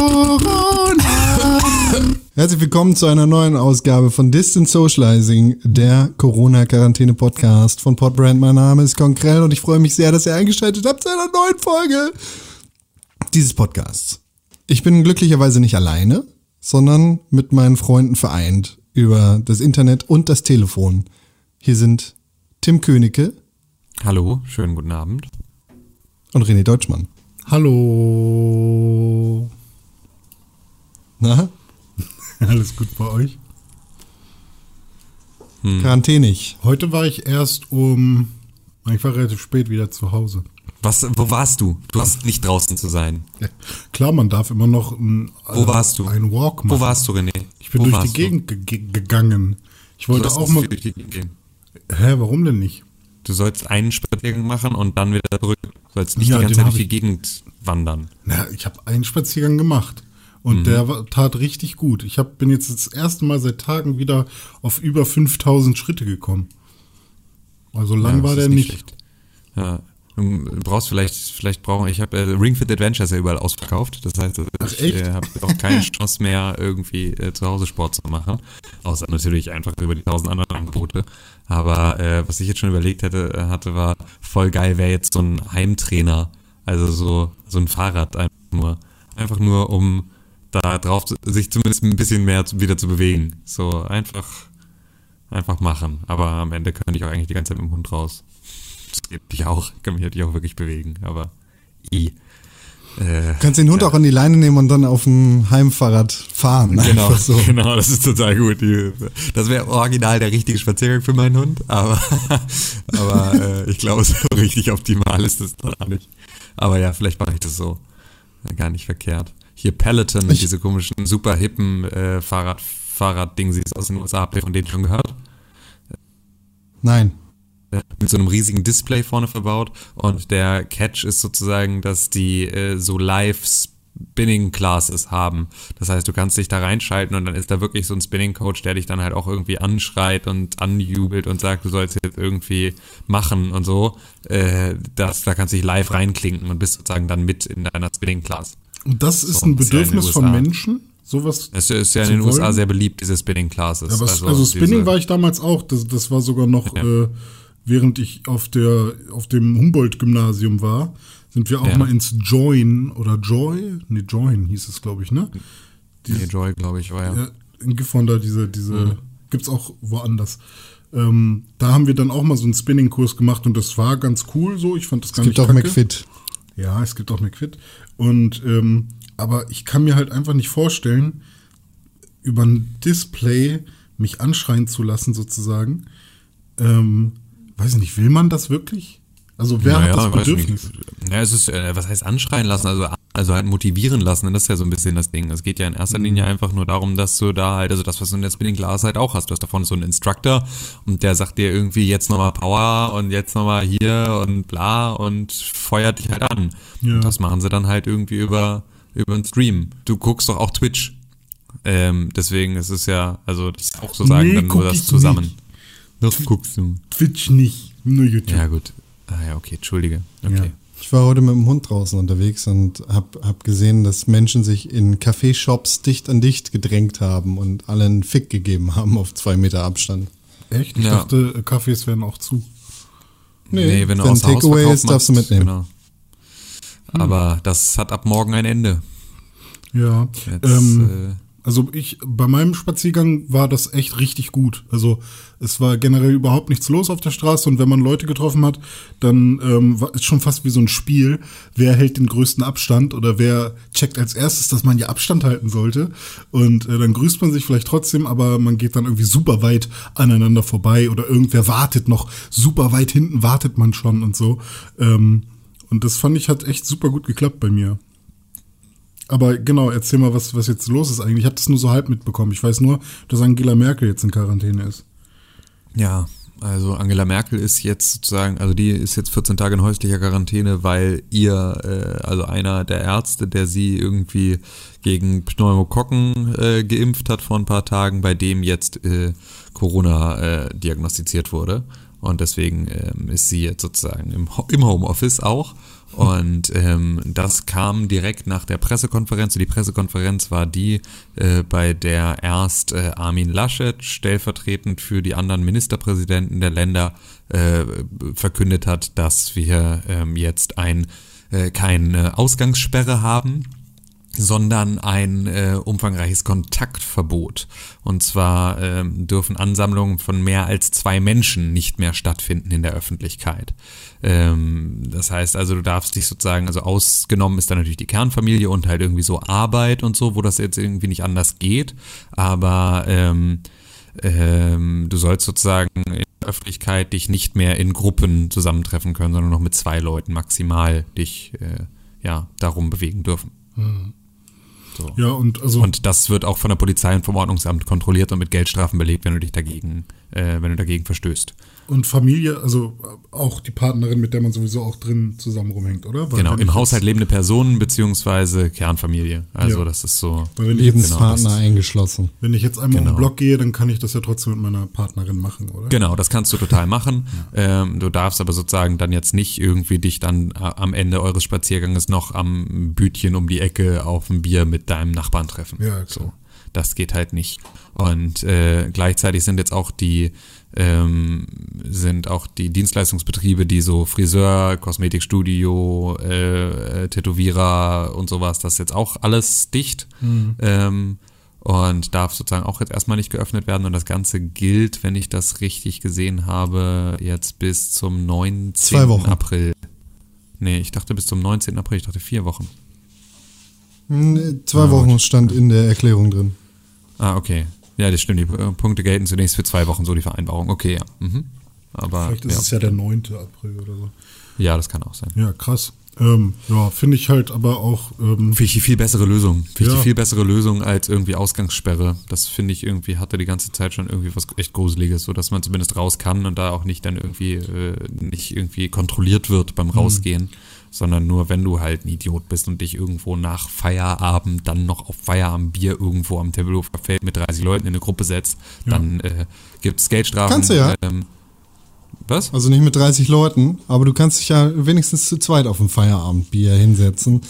Corona. Herzlich willkommen zu einer neuen Ausgabe von Distant Socializing, der Corona-Quarantäne-Podcast von Podbrand. Mein Name ist Konkrell und ich freue mich sehr, dass ihr eingeschaltet habt zu einer neuen Folge dieses Podcasts. Ich bin glücklicherweise nicht alleine, sondern mit meinen Freunden vereint über das Internet und das Telefon. Hier sind Tim Königke. Hallo, schönen guten Abend. Und René Deutschmann. Hallo. Na? Alles gut bei euch? Hm. Quarantänig. Heute war ich erst um. Ich war relativ spät wieder zu Hause. Was, wo warst du? Du hast nicht draußen zu sein. Ja, klar, man darf immer noch ein, wo warst du? einen Walk machen. Wo warst du, René? Ich bin wo durch die Gegend ge gegangen. Ich wollte auch mal. Durch die Gegend gehen. Hä, warum denn nicht? Du sollst einen Spaziergang machen und dann wieder zurück. Du sollst nicht ja, die ganze Zeit durch die Gegend wandern. Na, ich habe einen Spaziergang gemacht. Und mhm. der tat richtig gut. Ich hab, bin jetzt das erste Mal seit Tagen wieder auf über 5000 Schritte gekommen. Also lang ja, war der nicht. nicht. Ja, du brauchst vielleicht, vielleicht brauchen, ich habe äh, Ring Fit Adventure ist ja überall ausverkauft. Das heißt, Ach, ich äh, habe auch keine Chance mehr, irgendwie äh, zu Hause Sport zu machen. Außer natürlich einfach über die tausend anderen Angebote. Aber äh, was ich jetzt schon überlegt hätte, äh, hatte, war voll geil, wäre jetzt so ein Heimtrainer. Also so, so ein Fahrrad einfach nur. Einfach nur, um da drauf sich zumindest ein bisschen mehr wieder zu bewegen. So einfach, einfach machen. Aber am Ende könnte ich auch eigentlich die ganze Zeit mit dem Hund raus. Das geht ich auch. Ich kann mich natürlich auch wirklich bewegen, aber i. Äh, Kannst den Hund ja. auch an die Leine nehmen und dann auf dem Heimfahrrad fahren. Genau, so. genau, das ist total gut. Das wäre original der richtige Spaziergang für meinen Hund, aber, aber äh, ich glaube, so richtig optimal ist das auch nicht. Aber ja, vielleicht mache ich das so. Gar nicht verkehrt hier Peloton, ich diese komischen, super hippen äh, Fahrrad, Fahrrad-Dingsies aus den USA. Habt ihr von denen schon gehört? Nein. Mit so einem riesigen Display vorne verbaut. Und der Catch ist sozusagen, dass die äh, so live Spinning Classes haben. Das heißt, du kannst dich da reinschalten und dann ist da wirklich so ein Spinning Coach, der dich dann halt auch irgendwie anschreit und anjubelt und sagt, du sollst jetzt irgendwie machen und so. Äh, das, da kannst du dich live reinklinken und bist sozusagen dann mit in deiner Spinning Class. Und das ist so, ein Bedürfnis ja von Menschen? Sowas es ist ja in den wollen? USA sehr beliebt, diese Spinning Classes. Ja, also, also, Spinning war ich damals auch. Das, das war sogar noch, ja. äh, während ich auf, der, auf dem Humboldt-Gymnasium war, sind wir auch ja. mal ins Join oder Joy? Nee, Join hieß es, glaube ich, ne? Dieses, nee, Joy, glaube ich, war ja. In Gifhorn da diese, diese, mhm. gibt's auch woanders. Ähm, da haben wir dann auch mal so einen Spinning-Kurs gemacht und das war ganz cool so. Ich fand das es gar nicht Es gibt auch McFit. Ja, es gibt auch McFit. Und ähm, aber ich kann mir halt einfach nicht vorstellen, über ein Display mich anschreien zu lassen, sozusagen. Ähm, weiß ich nicht, will man das wirklich? Also wer naja, hat das Bedürfnis? Ja, es ist, äh, was heißt anschreien lassen? Also, also halt motivieren lassen, das ist ja so ein bisschen das Ding. Es geht ja in erster mhm. Linie einfach nur darum, dass du da halt, also das, was du in der Spinning Class halt auch hast. Du hast davon so einen Instructor und der sagt dir irgendwie jetzt nochmal Power und jetzt nochmal hier und bla und feuert dich halt an. Ja. Das machen sie dann halt irgendwie über, über einen Stream. Du guckst doch auch Twitch. Ähm, deswegen ist es ja, also das ist auch sozusagen nee, dann nur das zusammen. Das guckst du. Twitch nicht, nur YouTube. Ja, gut. Ah ja, okay, entschuldige. Okay. Ja. Ich war heute mit dem Hund draußen unterwegs und habe hab gesehen, dass Menschen sich in Kaffeeshops dicht an dicht gedrängt haben und alle einen Fick gegeben haben auf zwei Meter Abstand. Echt? Ich ja. dachte, Kaffees wären auch zu. Nee, nee wenn du wenn Takeaway ist, darfst du mitnehmen. Genau. Aber hm. das hat ab morgen ein Ende. Ja. Jetzt, ähm, äh, also ich, bei meinem Spaziergang war das echt richtig gut. Also es war generell überhaupt nichts los auf der Straße und wenn man Leute getroffen hat, dann ähm, war es schon fast wie so ein Spiel. Wer hält den größten Abstand oder wer checkt als erstes, dass man ja Abstand halten sollte. Und äh, dann grüßt man sich vielleicht trotzdem, aber man geht dann irgendwie super weit aneinander vorbei oder irgendwer wartet noch, super weit hinten wartet man schon und so. Ähm, und das fand ich hat echt super gut geklappt bei mir. Aber genau, erzähl mal, was, was jetzt los ist eigentlich. Ich habe das nur so halb mitbekommen. Ich weiß nur, dass Angela Merkel jetzt in Quarantäne ist. Ja, also Angela Merkel ist jetzt sozusagen, also die ist jetzt 14 Tage in häuslicher Quarantäne, weil ihr, äh, also einer der Ärzte, der sie irgendwie gegen Pneumokokken äh, geimpft hat vor ein paar Tagen, bei dem jetzt äh, Corona äh, diagnostiziert wurde. Und deswegen ähm, ist sie jetzt sozusagen im, im Homeoffice auch Und ähm, das kam direkt nach der Pressekonferenz. Die Pressekonferenz war die, äh, bei der erst äh, Armin Laschet stellvertretend für die anderen Ministerpräsidenten der Länder äh, verkündet hat, dass wir ähm, jetzt ein äh, keine Ausgangssperre haben sondern ein äh, umfangreiches Kontaktverbot. Und zwar ähm, dürfen Ansammlungen von mehr als zwei Menschen nicht mehr stattfinden in der Öffentlichkeit. Ähm, das heißt also, du darfst dich sozusagen, also ausgenommen ist dann natürlich die Kernfamilie und halt irgendwie so Arbeit und so, wo das jetzt irgendwie nicht anders geht. Aber ähm, ähm, du sollst sozusagen in der Öffentlichkeit dich nicht mehr in Gruppen zusammentreffen können, sondern noch mit zwei Leuten maximal dich äh, ja darum bewegen dürfen. Mhm. So. Ja, und also. Und das wird auch von der Polizei und vom Ordnungsamt kontrolliert und mit Geldstrafen belegt, wenn du dich dagegen, äh, wenn du dagegen verstößt. Und Familie, also auch die Partnerin, mit der man sowieso auch drin zusammen rumhängt, oder? Weil genau, im Haushalt lebende Personen beziehungsweise Kernfamilie. Also ja. das ist so. Lebenspartner genau, eingeschlossen. Wenn ich jetzt einmal genau. um den Block gehe, dann kann ich das ja trotzdem mit meiner Partnerin machen, oder? Genau, das kannst du total machen. ja. ähm, du darfst aber sozusagen dann jetzt nicht irgendwie dich dann äh, am Ende eures Spazierganges noch am Bütchen um die Ecke auf ein Bier mit deinem Nachbarn treffen. Ja, klar. So. Das geht halt nicht. Und äh, gleichzeitig sind jetzt auch die ähm, sind auch die Dienstleistungsbetriebe, die so Friseur, Kosmetikstudio, äh, Tätowierer und sowas, das ist jetzt auch alles dicht. Mhm. Ähm, und darf sozusagen auch jetzt erstmal nicht geöffnet werden. Und das Ganze gilt, wenn ich das richtig gesehen habe, jetzt bis zum 19. April. Nee, ich dachte bis zum 19. April, ich dachte vier Wochen. Zwei ah, Wochen stand in der Erklärung drin. Ah, okay. Ja, das stimmt. Die äh, Punkte gelten zunächst für zwei Wochen, so die Vereinbarung. Okay, ja. Mhm. Aber, Vielleicht ist ja. es ja der 9. April oder so. Ja, das kann auch sein. Ja, krass. Ähm, ja, finde ich halt aber auch. Ähm, finde ich die viel bessere Lösung. Finde ich ja. die viel bessere Lösung als irgendwie Ausgangssperre. Das finde ich irgendwie, hatte die ganze Zeit schon irgendwie was echt Gruseliges, so dass man zumindest raus kann und da auch nicht dann irgendwie, äh, nicht irgendwie kontrolliert wird beim mhm. Rausgehen. Mhm sondern nur wenn du halt ein Idiot bist und dich irgendwo nach Feierabend dann noch auf Feierabendbier irgendwo am Tempelhofer Feld mit 30 Leuten in eine Gruppe setzt, ja. dann äh, gibt es Geldstrafen. Kannst du ja. Ähm, was? Also nicht mit 30 Leuten, aber du kannst dich ja wenigstens zu zweit auf ein Feierabendbier hinsetzen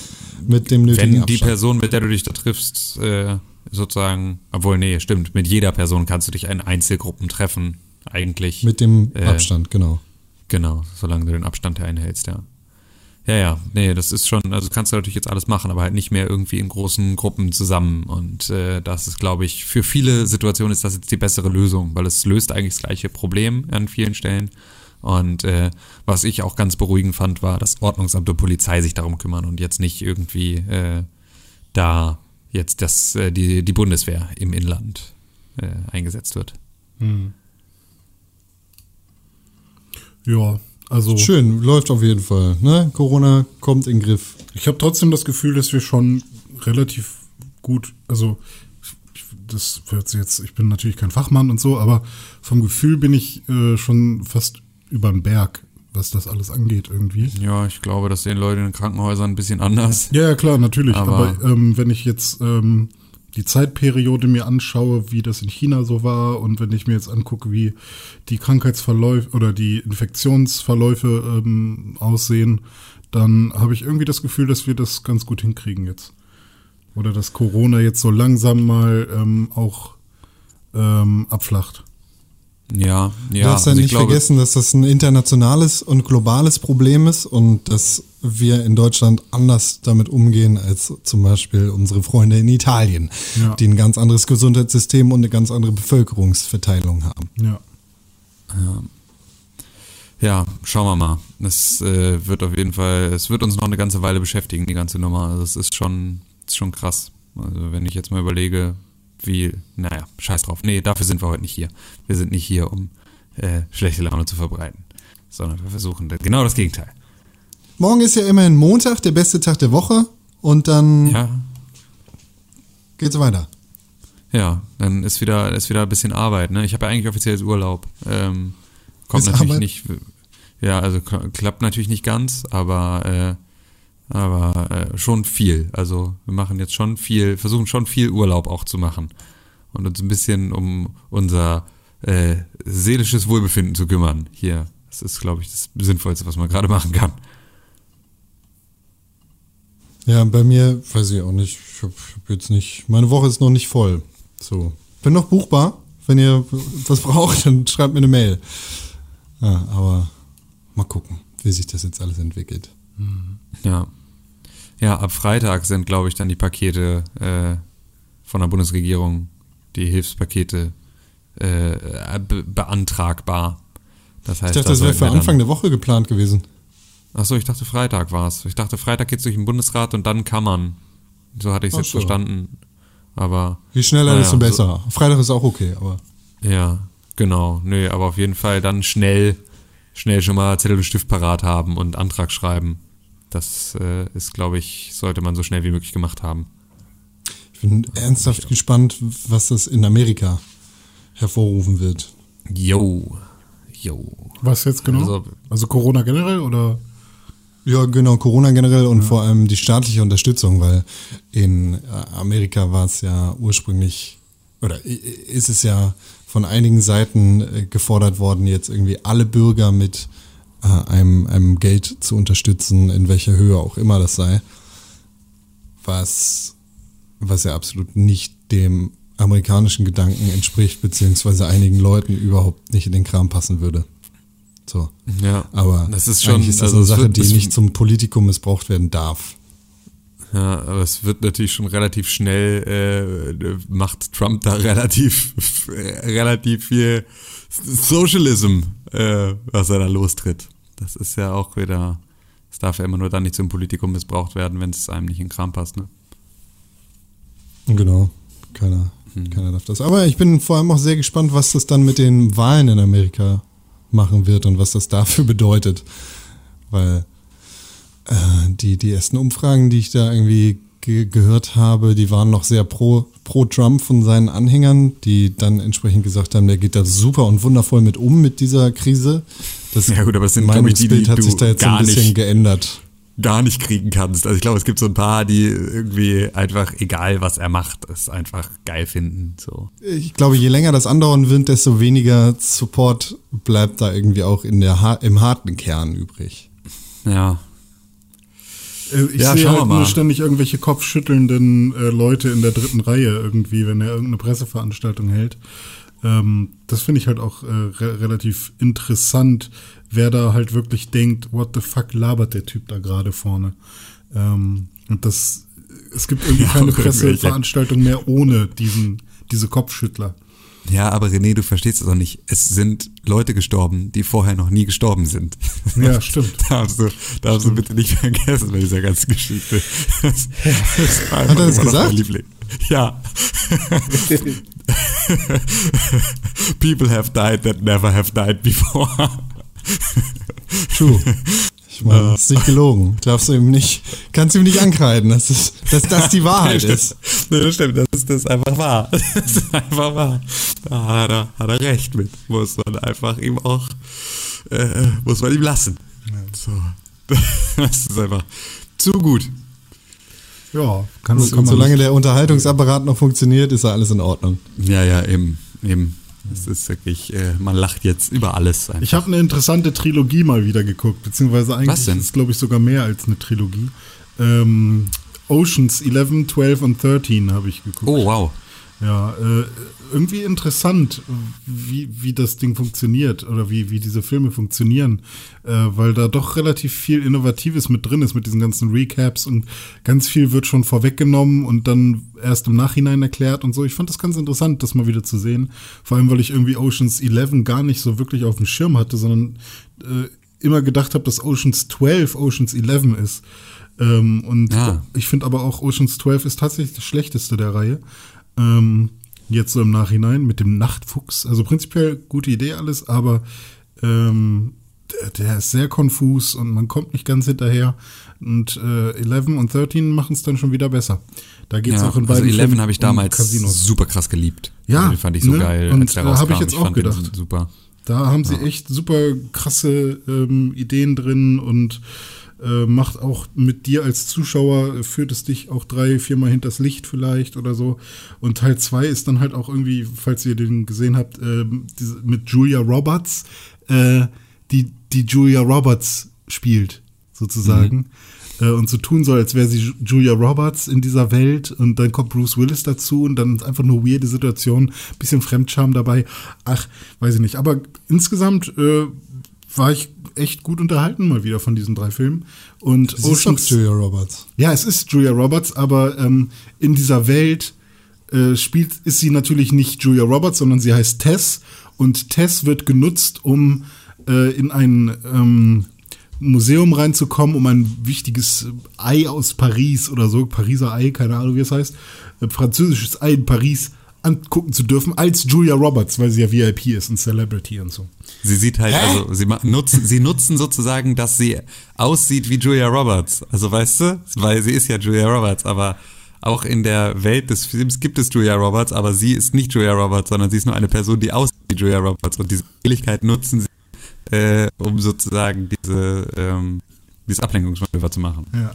mit dem nötigen Wenn die Abstand. Person, mit der du dich da triffst, äh, sozusagen, obwohl, nee, stimmt, mit jeder Person kannst du dich in Einzelgruppen treffen, eigentlich. Mit dem äh, Abstand, genau. Genau, solange du den Abstand einhältst, ja. Ja, ja, nee, das ist schon, also kannst du natürlich jetzt alles machen, aber halt nicht mehr irgendwie in großen Gruppen zusammen. Und äh, das ist, glaube ich, für viele Situationen ist das jetzt die bessere Lösung, weil es löst eigentlich das gleiche Problem an vielen Stellen. Und äh, was ich auch ganz beruhigend fand, war, dass Ordnungsamt und Polizei sich darum kümmern und jetzt nicht irgendwie äh, da jetzt das, äh, die, die Bundeswehr im Inland äh, eingesetzt wird. Hm. Ja, also Schön, läuft auf jeden Fall. Ne? Corona kommt in den Griff. Ich habe trotzdem das Gefühl, dass wir schon relativ gut, also das wird jetzt, ich bin natürlich kein Fachmann und so, aber vom Gefühl bin ich äh, schon fast über den Berg, was das alles angeht irgendwie. Ja, ich glaube, das sehen Leute in den Krankenhäusern ein bisschen anders. Ja, ja klar, natürlich. Aber, aber ähm, wenn ich jetzt ähm, die Zeitperiode mir anschaue, wie das in China so war und wenn ich mir jetzt angucke, wie die Krankheitsverläufe oder die Infektionsverläufe ähm, aussehen, dann habe ich irgendwie das Gefühl, dass wir das ganz gut hinkriegen jetzt. Oder dass Corona jetzt so langsam mal ähm, auch ähm, abflacht. Ja, ja. Du darfst ja also nicht glaube, vergessen, dass das ein internationales und globales Problem ist und dass wir in Deutschland anders damit umgehen als zum Beispiel unsere Freunde in Italien, ja. die ein ganz anderes Gesundheitssystem und eine ganz andere Bevölkerungsverteilung haben. Ja. Ja, ja schauen wir mal. Es äh, wird auf jeden Fall, es wird uns noch eine ganze Weile beschäftigen, die ganze Nummer. Also es ist schon, ist schon krass. Also wenn ich jetzt mal überlege, wie, naja, scheiß drauf. Nee, dafür sind wir heute nicht hier. Wir sind nicht hier, um äh, schlechte Laune zu verbreiten, sondern wir versuchen genau das Gegenteil. Morgen ist ja immerhin Montag, der beste Tag der Woche und dann ja. geht's weiter. Ja, dann ist wieder, ist wieder ein bisschen Arbeit. Ne? Ich habe ja eigentlich offiziell Urlaub. Ähm, kommt ist natürlich Arbeit? nicht. Ja, also klappt natürlich nicht ganz, aber äh, aber äh, schon viel. Also wir machen jetzt schon viel, versuchen schon viel Urlaub auch zu machen und uns ein bisschen um unser äh, seelisches Wohlbefinden zu kümmern. Hier, das ist, glaube ich, das Sinnvollste, was man gerade machen kann. Ja, bei mir weiß ich auch nicht. Ich habe hab jetzt nicht. Meine Woche ist noch nicht voll. So. Bin noch buchbar. Wenn ihr was braucht, dann schreibt mir eine Mail. Ja, aber mal gucken, wie sich das jetzt alles entwickelt. Ja. Ja, ab Freitag sind, glaube ich, dann die Pakete äh, von der Bundesregierung, die Hilfspakete äh, be beantragbar. Das heißt, ich dachte, das wäre für Anfang der Woche geplant gewesen. Achso, ich dachte Freitag war es. Ich dachte Freitag geht es durch den Bundesrat und dann kann man. So hatte ich es jetzt so. verstanden. Aber. Je schneller, naja, desto besser. So, Freitag ist auch okay, aber. Ja, genau. Nö, aber auf jeden Fall dann schnell, schnell schon mal Zettel und Stift parat haben und Antrag schreiben. Das äh, ist, glaube ich, sollte man so schnell wie möglich gemacht haben. Ich bin ernsthaft gespannt, was das in Amerika hervorrufen wird. Jo. Jo. Was jetzt genau? Also, also Corona generell oder? Ja, genau, Corona generell und ja. vor allem die staatliche Unterstützung, weil in äh, Amerika war es ja ursprünglich, oder ist es ja von einigen Seiten äh, gefordert worden, jetzt irgendwie alle Bürger mit äh, einem, einem Geld zu unterstützen, in welcher Höhe auch immer das sei, was, was ja absolut nicht dem amerikanischen Gedanken entspricht, beziehungsweise einigen Leuten überhaupt nicht in den Kram passen würde. So. Ja. Aber das ist schon ist das also eine Sache, wird, die nicht zum Politikum missbraucht werden darf. Ja, aber es wird natürlich schon relativ schnell, äh, macht Trump da relativ, relativ viel Socialism, äh, was er da lostritt. Das ist ja auch wieder, es darf ja immer nur dann nicht zum Politikum missbraucht werden, wenn es einem nicht in Kram passt, ne? Genau, keiner, hm. keiner darf das. Aber ich bin vor allem auch sehr gespannt, was das dann mit den Wahlen in Amerika machen wird und was das dafür bedeutet. Weil äh, die, die ersten Umfragen, die ich da irgendwie ge gehört habe, die waren noch sehr pro, pro Trump von seinen Anhängern, die dann entsprechend gesagt haben, der geht da super und wundervoll mit um mit dieser Krise. Das ja gut, aber das sind Meinungsbild die, die hat sich da jetzt ein bisschen geändert gar nicht kriegen kannst. Also ich glaube, es gibt so ein paar, die irgendwie einfach, egal was er macht, es einfach geil finden. So. Ich glaube, je länger das andauern wird, desto weniger Support bleibt da irgendwie auch in der, im harten Kern übrig. Ja. Äh, ich ja, sehe halt nur ständig irgendwelche kopfschüttelnden äh, Leute in der dritten Reihe irgendwie, wenn er irgendeine Presseveranstaltung hält. Ähm, das finde ich halt auch äh, re relativ interessant, wer da halt wirklich denkt, what the fuck labert der Typ da gerade vorne. Ähm, und das, es gibt irgendwie ja, keine Presseveranstaltung mehr ohne diesen, diese Kopfschüttler. Ja, aber René, du verstehst es auch nicht. Es sind Leute gestorben, die vorher noch nie gestorben sind. Ja, stimmt. darfst du, darfst du bitte nicht vergessen bei dieser ganzen Geschichte. Das, das Hat er das gesagt? Ja. People have died that never have died before. True. Ich meine, das ist nicht gelogen. Darfst du ihm nicht, kannst du ihm nicht ankreiden, dass, es, dass das die Wahrheit ist. Nee, das stimmt, das ist, das ist einfach wahr. Das ist einfach wahr. Da hat er, hat er recht mit. Muss man einfach ihm auch, äh, muss man ihm lassen. So. Das ist einfach zu gut. Ja, kann, kann man Solange der Unterhaltungsapparat noch funktioniert, ist ja alles in Ordnung. Ja, ja, eben. eben. Es ist wirklich, äh, man lacht jetzt über alles. Einfach. Ich habe eine interessante Trilogie mal wieder geguckt, beziehungsweise eigentlich ist es, glaube ich, sogar mehr als eine Trilogie. Ähm, Oceans 11, 12 und 13 habe ich geguckt. Oh, wow. Ja, äh, irgendwie interessant, wie, wie das Ding funktioniert oder wie, wie diese Filme funktionieren, äh, weil da doch relativ viel Innovatives mit drin ist, mit diesen ganzen Recaps und ganz viel wird schon vorweggenommen und dann erst im Nachhinein erklärt und so. Ich fand das ganz interessant, das mal wieder zu sehen. Vor allem, weil ich irgendwie Oceans 11 gar nicht so wirklich auf dem Schirm hatte, sondern äh, immer gedacht habe, dass Oceans 12 Oceans 11 ist. Ähm, und ja. ich finde aber auch Oceans 12 ist tatsächlich das schlechteste der Reihe. Ähm, jetzt so im Nachhinein mit dem Nachtfuchs. Also prinzipiell gute Idee alles, aber ähm, der, der, ist sehr konfus und man kommt nicht ganz hinterher. Und äh, 11 und 13 machen es dann schon wieder besser. Da geht es ja, auch in beiden Also 11 habe ich damals um super krass geliebt. Ja, also, den fand ich so ne? geil. Und da habe ich jetzt auch gedacht. Super. Da haben sie ja. echt super krasse ähm, Ideen drin und äh, macht auch mit dir als Zuschauer, führt es dich auch drei, viermal hinters Licht vielleicht oder so. Und Teil zwei ist dann halt auch irgendwie, falls ihr den gesehen habt, äh, diese, mit Julia Roberts, äh, die, die Julia Roberts spielt, sozusagen. Mhm. äh, und so tun soll, als wäre sie Julia Roberts in dieser Welt und dann kommt Bruce Willis dazu und dann einfach nur weirde Situation, bisschen Fremdscham dabei. Ach, weiß ich nicht. Aber insgesamt äh, war ich echt gut unterhalten mal wieder von diesen drei Filmen. Und es Oceans, ist Julia Roberts. Ja, es ist Julia Roberts, aber ähm, in dieser Welt äh, spielt, ist sie natürlich nicht Julia Roberts, sondern sie heißt Tess. Und Tess wird genutzt, um äh, in ein ähm, Museum reinzukommen, um ein wichtiges Ei aus Paris oder so, Pariser Ei, keine Ahnung, wie es heißt, äh, französisches Ei in Paris angucken zu dürfen als Julia Roberts, weil sie ja VIP ist und Celebrity und so. Sie sieht halt, Hä? also sie nutzen, sie nutzen sozusagen, dass sie aussieht wie Julia Roberts. Also weißt du, weil sie ist ja Julia Roberts, aber auch in der Welt des Films gibt es Julia Roberts, aber sie ist nicht Julia Roberts, sondern sie ist nur eine Person, die aussieht wie Julia Roberts. Und diese Ähnlichkeit nutzen sie, äh, um sozusagen diese, ähm, dieses Ablenkungsmanöver zu machen. Ja.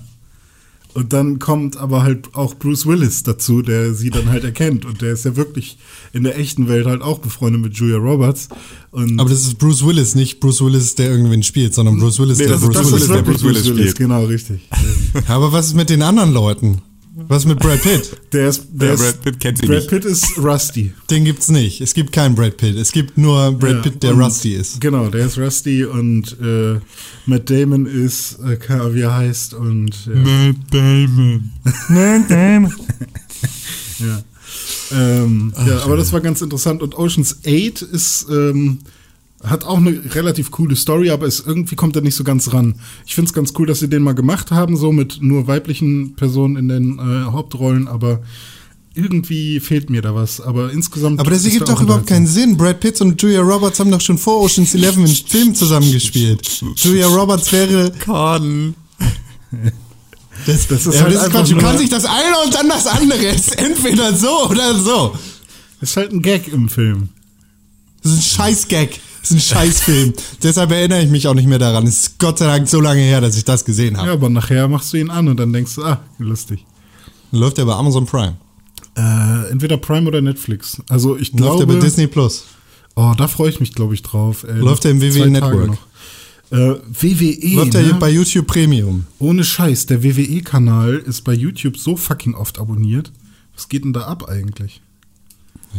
Und dann kommt aber halt auch Bruce Willis dazu, der sie dann halt erkennt. Und der ist ja wirklich in der echten Welt halt auch befreundet mit Julia Roberts. Und aber das ist Bruce Willis, nicht Bruce Willis, der irgendwen spielt, sondern Bruce Willis, nee, der Bruce Willis, der Bruce Willis, spielt. Genau, richtig. aber was ist mit den anderen Leuten? Was mit Brad Pitt? Der ist, der ja, Brad Pitt kennt sie Brad nicht. Pitt ist Rusty. Den gibt's nicht. Es gibt keinen Brad Pitt. Es gibt nur Brad ja, Pitt, der Rusty ist. Genau, der ist Rusty und äh, Matt Damon ist, äh, wie er heißt und ja. Matt Damon. Matt Damon. ja. Ähm, Ach, ja, aber das war ganz interessant und Ocean's 8 ist ähm, hat auch eine relativ coole Story, aber es irgendwie kommt er nicht so ganz ran. Ich finde es ganz cool, dass sie den mal gemacht haben, so mit nur weiblichen Personen in den äh, Hauptrollen, aber irgendwie fehlt mir da was. Aber insgesamt. Aber das ergibt doch überhaupt keinen Sinn. Brad Pitt und Julia Roberts haben doch schon vor Ocean's Eleven einen Film zusammengespielt. Julia Roberts wäre. Con. Das, das ist ja, halt das ist Quatsch. Du kannst nicht das eine und dann das andere. Es ist entweder so oder so. Das ist halt ein Gag im Film. Das ist ein Scheiß-Gag. Das ist ein Scheißfilm. Deshalb erinnere ich mich auch nicht mehr daran. Es ist Gott sei Dank so lange her, dass ich das gesehen habe. Ja, aber nachher machst du ihn an und dann denkst du, ah, lustig. Läuft der bei Amazon Prime? Äh, entweder Prime oder Netflix. Also ich glaube. Läuft der bei Disney Plus? Oh, da freue ich mich, glaube ich, drauf. Ey, Läuft der im WWE Network? Äh, WWE. Läuft der ne? bei YouTube Premium? Ohne Scheiß, der WWE-Kanal ist bei YouTube so fucking oft abonniert. Was geht denn da ab eigentlich?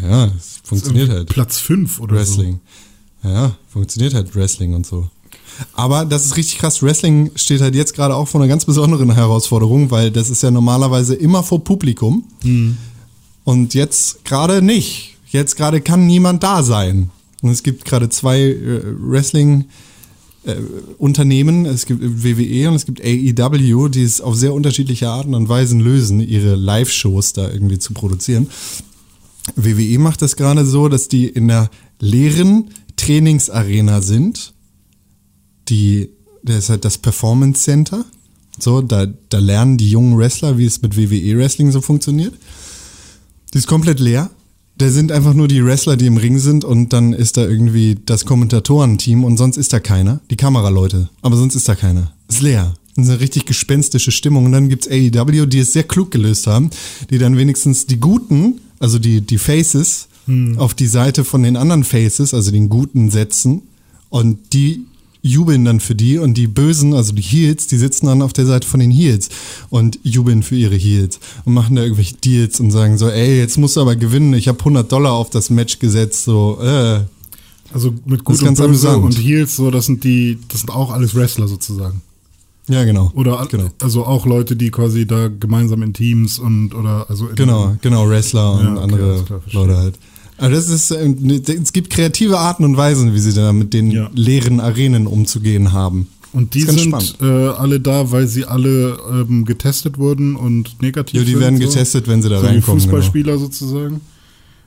Ja, es funktioniert halt. Platz 5 oder Wrestling. so. Ja, funktioniert halt Wrestling und so. Aber das ist richtig krass. Wrestling steht halt jetzt gerade auch vor einer ganz besonderen Herausforderung, weil das ist ja normalerweise immer vor Publikum. Mhm. Und jetzt gerade nicht. Jetzt gerade kann niemand da sein. Und es gibt gerade zwei äh, Wrestling- äh, Unternehmen, es gibt WWE und es gibt AEW, die es auf sehr unterschiedliche Arten und Weisen lösen, ihre Live-Shows da irgendwie zu produzieren. WWE macht das gerade so, dass die in der leeren Trainingsarena sind. Die, das ist halt das Performance Center. So, da, da lernen die jungen Wrestler, wie es mit WWE Wrestling so funktioniert. Die ist komplett leer. Da sind einfach nur die Wrestler, die im Ring sind und dann ist da irgendwie das Kommentatorenteam und sonst ist da keiner. Die Kameraleute. Aber sonst ist da keiner. Ist leer. Das ist eine richtig gespenstische Stimmung. Und dann gibt's AEW, die es sehr klug gelöst haben, die dann wenigstens die Guten, also die, die Faces, hm. auf die Seite von den anderen Faces, also den Guten, setzen. Und die jubeln dann für die und die Bösen, also die Heels, die sitzen dann auf der Seite von den Heels und jubeln für ihre Heels und machen da irgendwelche Deals und sagen so, ey, jetzt musst du aber gewinnen, ich habe 100 Dollar auf das Match gesetzt, so, äh. Also mit Gut und Böse und Heels, so, das sind die, das sind auch alles Wrestler sozusagen. Ja, genau. Oder genau. also auch Leute, die quasi da gemeinsam in Teams und oder also genau, genau Wrestler und ja, okay, andere klar, Leute halt. Aber das ist, äh, es gibt kreative Arten und Weisen, wie sie da mit den ja. leeren Arenen umzugehen haben. Und die sind äh, alle da, weil sie alle ähm, getestet wurden und negativ sind. Ja, die sind, werden so. getestet, wenn sie da so reinkommen. Die Fußballspieler genau. sozusagen.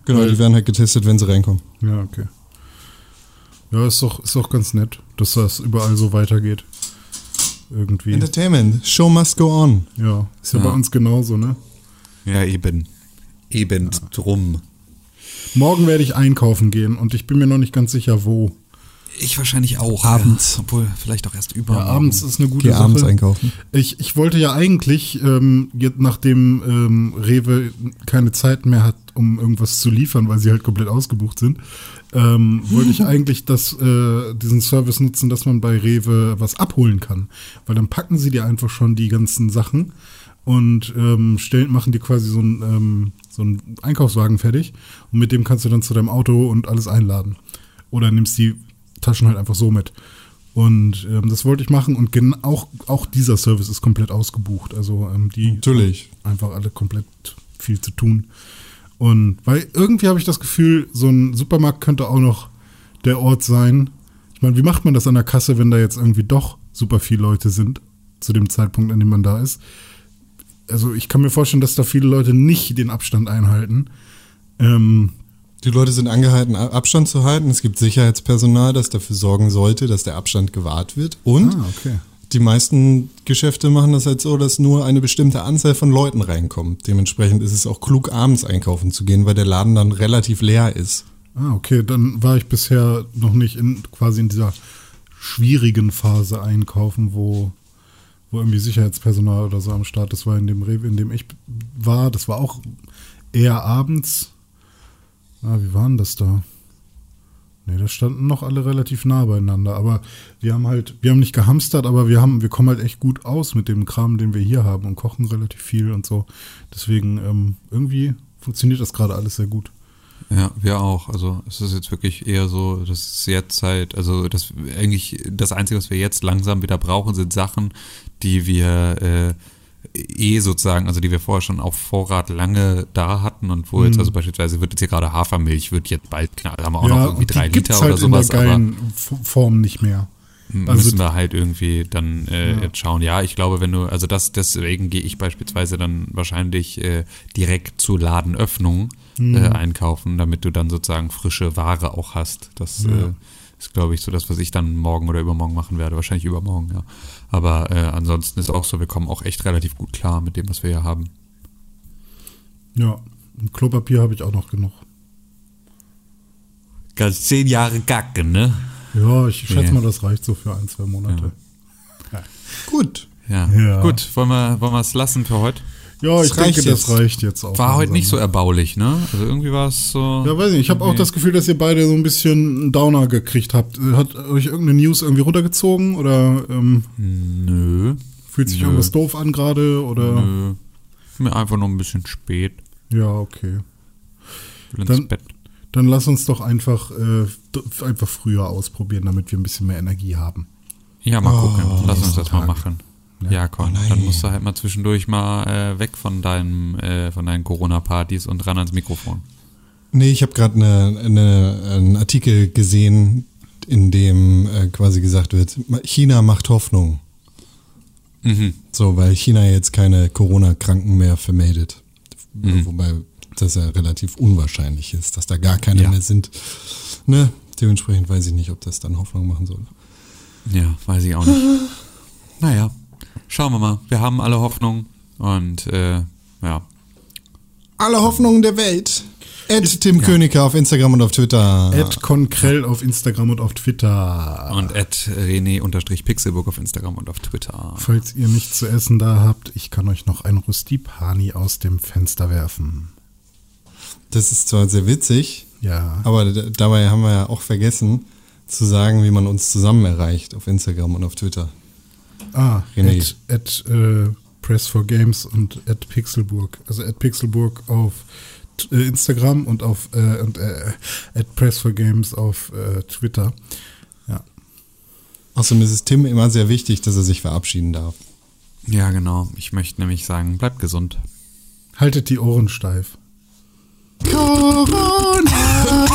Genau, weil, die werden halt getestet, wenn sie reinkommen. Ja, okay. Ja, ist doch, ist doch ganz nett, dass das überall so weitergeht irgendwie. Entertainment, Show must go on. Ja, ist ja, ja. bei uns genauso, ne? Ja, eben. Eben ja. drum. Morgen werde ich einkaufen gehen und ich bin mir noch nicht ganz sicher, wo. Ich wahrscheinlich auch. Abends. Ja. Obwohl, vielleicht auch erst über. Ja, abends ist eine gute Geh Sache. abends einkaufen. Ich, ich wollte ja eigentlich, ähm, jetzt nachdem ähm, Rewe keine Zeit mehr hat, um irgendwas zu liefern, weil sie halt komplett ausgebucht sind, ähm, wollte ich eigentlich das, äh, diesen Service nutzen, dass man bei Rewe was abholen kann. Weil dann packen sie dir einfach schon die ganzen Sachen und ähm, stellen, machen dir quasi so einen ähm, so einen Einkaufswagen fertig und mit dem kannst du dann zu deinem Auto und alles einladen. Oder nimmst die Taschen halt einfach so mit. Und ähm, das wollte ich machen und auch, auch dieser Service ist komplett ausgebucht. Also ähm, die Natürlich. haben einfach alle komplett viel zu tun. Und weil irgendwie habe ich das Gefühl, so ein Supermarkt könnte auch noch der Ort sein. Ich meine, wie macht man das an der Kasse, wenn da jetzt irgendwie doch super viele Leute sind, zu dem Zeitpunkt, an dem man da ist? Also ich kann mir vorstellen, dass da viele Leute nicht den Abstand einhalten. Ähm, Die Leute sind angehalten, Abstand zu halten. Es gibt Sicherheitspersonal, das dafür sorgen sollte, dass der Abstand gewahrt wird. Und ah, okay. die meisten Geschäfte machen das halt so, dass nur eine bestimmte Anzahl von Leuten reinkommt. Dementsprechend ist es auch klug, abends einkaufen zu gehen, weil der Laden dann relativ leer ist. Ah, okay, dann war ich bisher noch nicht in quasi in dieser schwierigen Phase einkaufen, wo, wo irgendwie Sicherheitspersonal oder so am Start. Das war in dem Rewe, in dem ich war. Das war auch eher abends. Ah, wie waren das da? Nee, da standen noch alle relativ nah beieinander. Aber wir haben halt, wir haben nicht gehamstert, aber wir haben, wir kommen halt echt gut aus mit dem Kram, den wir hier haben und kochen relativ viel und so. Deswegen ähm, irgendwie funktioniert das gerade alles sehr gut. Ja, wir auch. Also es ist jetzt wirklich eher so, dass es jetzt halt, also das eigentlich das Einzige, was wir jetzt langsam wieder brauchen, sind Sachen, die wir äh, eh sozusagen, also die wir vorher schon auf Vorrat lange da hatten und wo jetzt, Mhm. also beispielsweise wird jetzt hier gerade Hafermilch, wird jetzt bald knapp, da haben wir auch noch irgendwie drei Liter halt oder sowas, in der aber geilen F- Form nicht mehr. müssen Also- wir halt irgendwie dann äh, Ja. jetzt schauen. Ja, ich glaube, wenn du, also das, deswegen gehe ich beispielsweise dann wahrscheinlich äh, direkt zur Ladenöffnung Mhm. äh, einkaufen, damit du dann sozusagen frische Ware auch hast. Das Ja. äh, ist, glaube ich, so das, was ich dann morgen oder übermorgen machen werde. Wahrscheinlich übermorgen, ja. Aber äh, ansonsten ist auch so, wir kommen auch echt relativ gut klar mit dem, was wir hier haben. Ja, und Klopapier habe ich auch noch genug. Ganz zehn Jahre Kacke, ne? Ja, ich schätze Ja. mal, das reicht so für ein, zwei Monate. Gut. Ja. Ja. Gut, wollen wir, wollen wir es lassen für heute? Ja, ich Das denke, das jetzt. reicht jetzt auch. War heute nicht so erbaulich, ne? Also irgendwie war es so. Ja, weiß nicht. Ich habe auch das Gefühl, dass ihr beide so ein bisschen einen Downer gekriegt habt. Hat euch irgendeine News irgendwie runtergezogen oder ähm, Nö. fühlt sich Nö. irgendwas doof an gerade? Oder Nö. Mir einfach nur ein bisschen spät. ja, okay. Will ins Dann- Bett. Dann lass uns doch einfach äh, einfach früher ausprobieren, damit wir ein bisschen mehr Energie haben. Ja, mal Oh, gucken. Lass uns das mal Tag. machen. Ja. Ja, komm. Oh dann musst du halt mal zwischendurch mal äh, weg von deinem, äh, von deinen Corona-Partys und ran ans Mikrofon. Nee, ich habe gerade eine, eine, einen Artikel gesehen, in dem äh, quasi gesagt wird, China macht Hoffnung. Mhm. So, weil China jetzt keine Corona-Kranken mehr vermeldet. Mhm. Wobei das ja relativ unwahrscheinlich ist, dass da gar keine Ja. mehr sind. Ne? Dementsprechend weiß ich nicht, ob das dann Hoffnung machen soll. Ja, weiß ich auch nicht. naja, schauen wir mal. Wir haben alle Hoffnung und äh, ja. Alle Hoffnungen der Welt. Ed Tim Königer auf Instagram und auf Twitter. Ed Konkrell auf Instagram und auf Twitter. Und at René-Pixelburg auf Instagram und auf Twitter. Falls ihr nichts zu essen da habt, ich kann euch noch ein Rüstipani aus dem Fenster werfen. Das ist zwar sehr witzig, Ja. aber dabei haben wir ja auch vergessen zu sagen, wie man uns zusammen erreicht auf Instagram und auf Twitter. Ah, René. at, at äh, Press for Games und at Pixelburg. Also at Pixelburg auf äh, Instagram und auf äh, und äh, at Press for Games auf äh, Twitter. Ja. Außerdem ist es Tim immer sehr wichtig, dass er sich verabschieden darf. Ja, genau. Ich möchte nämlich sagen, bleibt gesund. Haltet die Ohren steif. Corona.